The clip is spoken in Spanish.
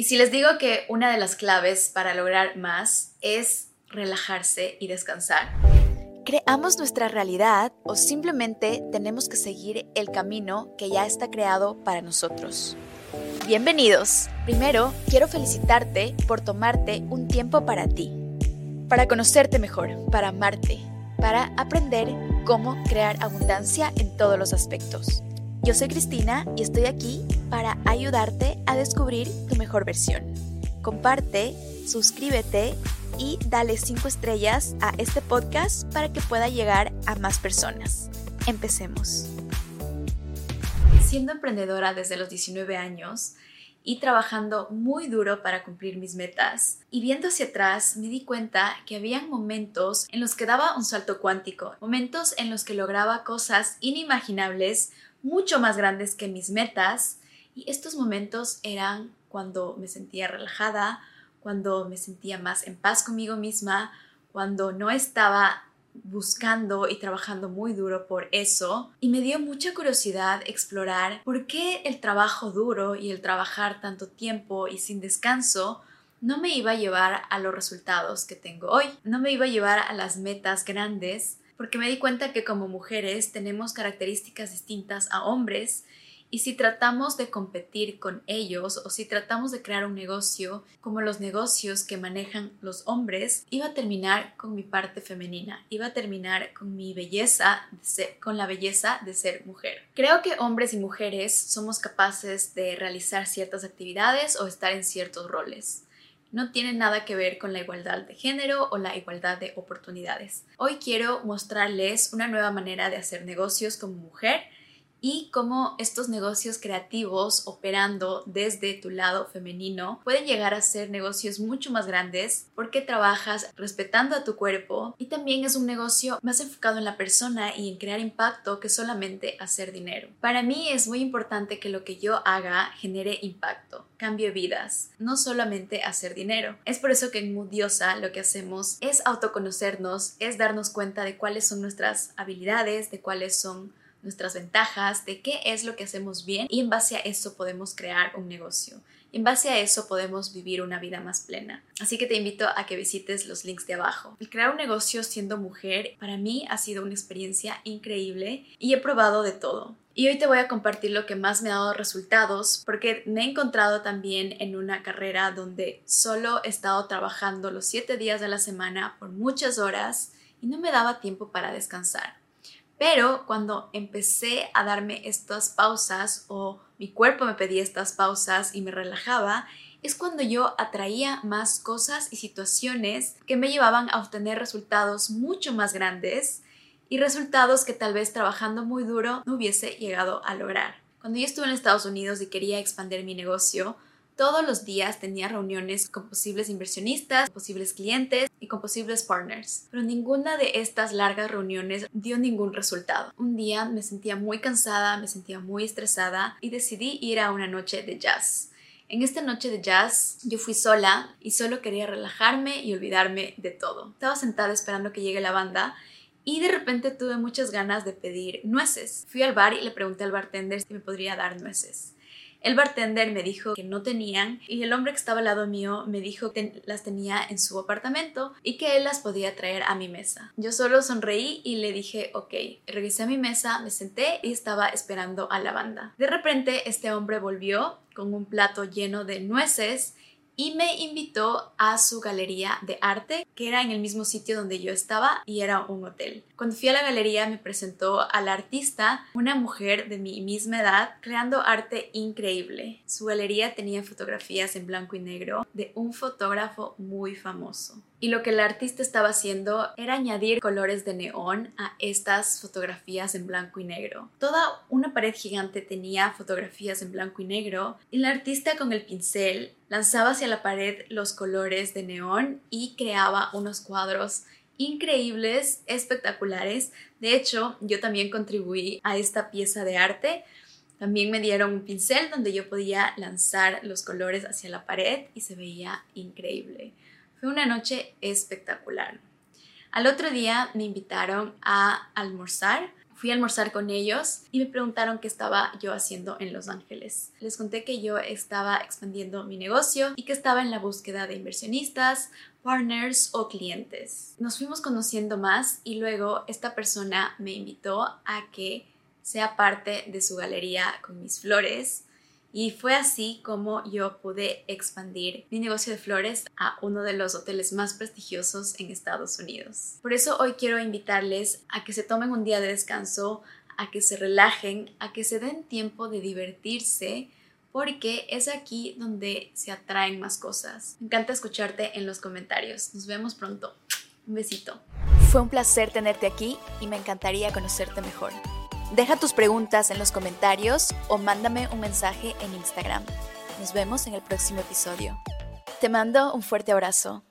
Y si les digo que una de las claves para lograr más es relajarse y descansar. ¿Creamos nuestra realidad o simplemente tenemos que seguir el camino que ya está creado para nosotros? Bienvenidos. Primero, quiero felicitarte por tomarte un tiempo para ti, para conocerte mejor, para amarte, para aprender cómo crear abundancia en todos los aspectos. Yo soy Cristina y estoy aquí para ayudarte a descubrir tu mejor versión. Comparte, suscríbete y dale 5 estrellas a este podcast para que pueda llegar a más personas. Empecemos. Siendo emprendedora desde los 19 años, y trabajando muy duro para cumplir mis metas. Y viendo hacia atrás me di cuenta que había momentos en los que daba un salto cuántico, momentos en los que lograba cosas inimaginables, mucho más grandes que mis metas. Y estos momentos eran cuando me sentía relajada, cuando me sentía más en paz conmigo misma, cuando no estaba buscando y trabajando muy duro por eso. Y me dio mucha curiosidad explorar por qué el trabajo duro y el trabajar tanto tiempo y sin descanso no me iba a llevar a los resultados que tengo hoy, no me iba a llevar a las metas grandes porque me di cuenta que como mujeres tenemos características distintas a hombres y si tratamos de competir con ellos o si tratamos de crear un negocio como los negocios que manejan los hombres, iba a terminar con mi parte femenina, iba a terminar con mi belleza, con la belleza de ser mujer. Creo que hombres y mujeres somos capaces de realizar ciertas actividades o estar en ciertos roles no tiene nada que ver con la igualdad de género o la igualdad de oportunidades. Hoy quiero mostrarles una nueva manera de hacer negocios como mujer y cómo estos negocios creativos operando desde tu lado femenino pueden llegar a ser negocios mucho más grandes porque trabajas respetando a tu cuerpo y también es un negocio más enfocado en la persona y en crear impacto que solamente hacer dinero. Para mí es muy importante que lo que yo haga genere impacto, cambie vidas, no solamente hacer dinero. Es por eso que en Mudiosa lo que hacemos es autoconocernos, es darnos cuenta de cuáles son nuestras habilidades, de cuáles son nuestras ventajas, de qué es lo que hacemos bien y en base a eso podemos crear un negocio. En base a eso podemos vivir una vida más plena. Así que te invito a que visites los links de abajo. El crear un negocio siendo mujer para mí ha sido una experiencia increíble y he probado de todo. Y hoy te voy a compartir lo que más me ha dado resultados porque me he encontrado también en una carrera donde solo he estado trabajando los 7 días de la semana por muchas horas y no me daba tiempo para descansar. Pero cuando empecé a darme estas pausas o mi cuerpo me pedía estas pausas y me relajaba, es cuando yo atraía más cosas y situaciones que me llevaban a obtener resultados mucho más grandes y resultados que tal vez trabajando muy duro no hubiese llegado a lograr. Cuando yo estuve en Estados Unidos y quería expandir mi negocio, todos los días tenía reuniones con posibles inversionistas, posibles clientes y con posibles partners, pero ninguna de estas largas reuniones dio ningún resultado. Un día me sentía muy cansada, me sentía muy estresada y decidí ir a una noche de jazz. En esta noche de jazz yo fui sola y solo quería relajarme y olvidarme de todo. Estaba sentada esperando que llegue la banda y de repente tuve muchas ganas de pedir nueces. Fui al bar y le pregunté al bartender si me podría dar nueces. El bartender me dijo que no tenían y el hombre que estaba al lado mío me dijo que las tenía en su apartamento y que él las podía traer a mi mesa. Yo solo sonreí y le dije ok. Revisé a mi mesa, me senté y estaba esperando a la banda. De repente este hombre volvió con un plato lleno de nueces y me invitó a su galería de arte, que era en el mismo sitio donde yo estaba y era un hotel. Cuando fui a la galería me presentó al artista, una mujer de mi misma edad, creando arte increíble. Su galería tenía fotografías en blanco y negro de un fotógrafo muy famoso. Y lo que el artista estaba haciendo era añadir colores de neón a estas fotografías en blanco y negro. Toda una pared gigante tenía fotografías en blanco y negro y el artista con el pincel lanzaba hacia la pared los colores de neón y creaba unos cuadros increíbles, espectaculares. De hecho, yo también contribuí a esta pieza de arte. También me dieron un pincel donde yo podía lanzar los colores hacia la pared y se veía increíble. Fue una noche espectacular. Al otro día me invitaron a almorzar. Fui a almorzar con ellos y me preguntaron qué estaba yo haciendo en Los Ángeles. Les conté que yo estaba expandiendo mi negocio y que estaba en la búsqueda de inversionistas, partners o clientes. Nos fuimos conociendo más y luego esta persona me invitó a que sea parte de su galería con mis flores y fue así como yo pude expandir mi negocio de flores a uno de los hoteles más prestigiosos en Estados Unidos. Por eso hoy quiero invitarles a que se tomen un día de descanso, a que se relajen, a que se den tiempo de divertirse, porque es aquí donde se atraen más cosas. Me encanta escucharte en los comentarios. Nos vemos pronto. Un besito. Fue un placer tenerte aquí y me encantaría conocerte mejor. Deja tus preguntas en los comentarios o mándame un mensaje en Instagram. Nos vemos en el próximo episodio. Te mando un fuerte abrazo.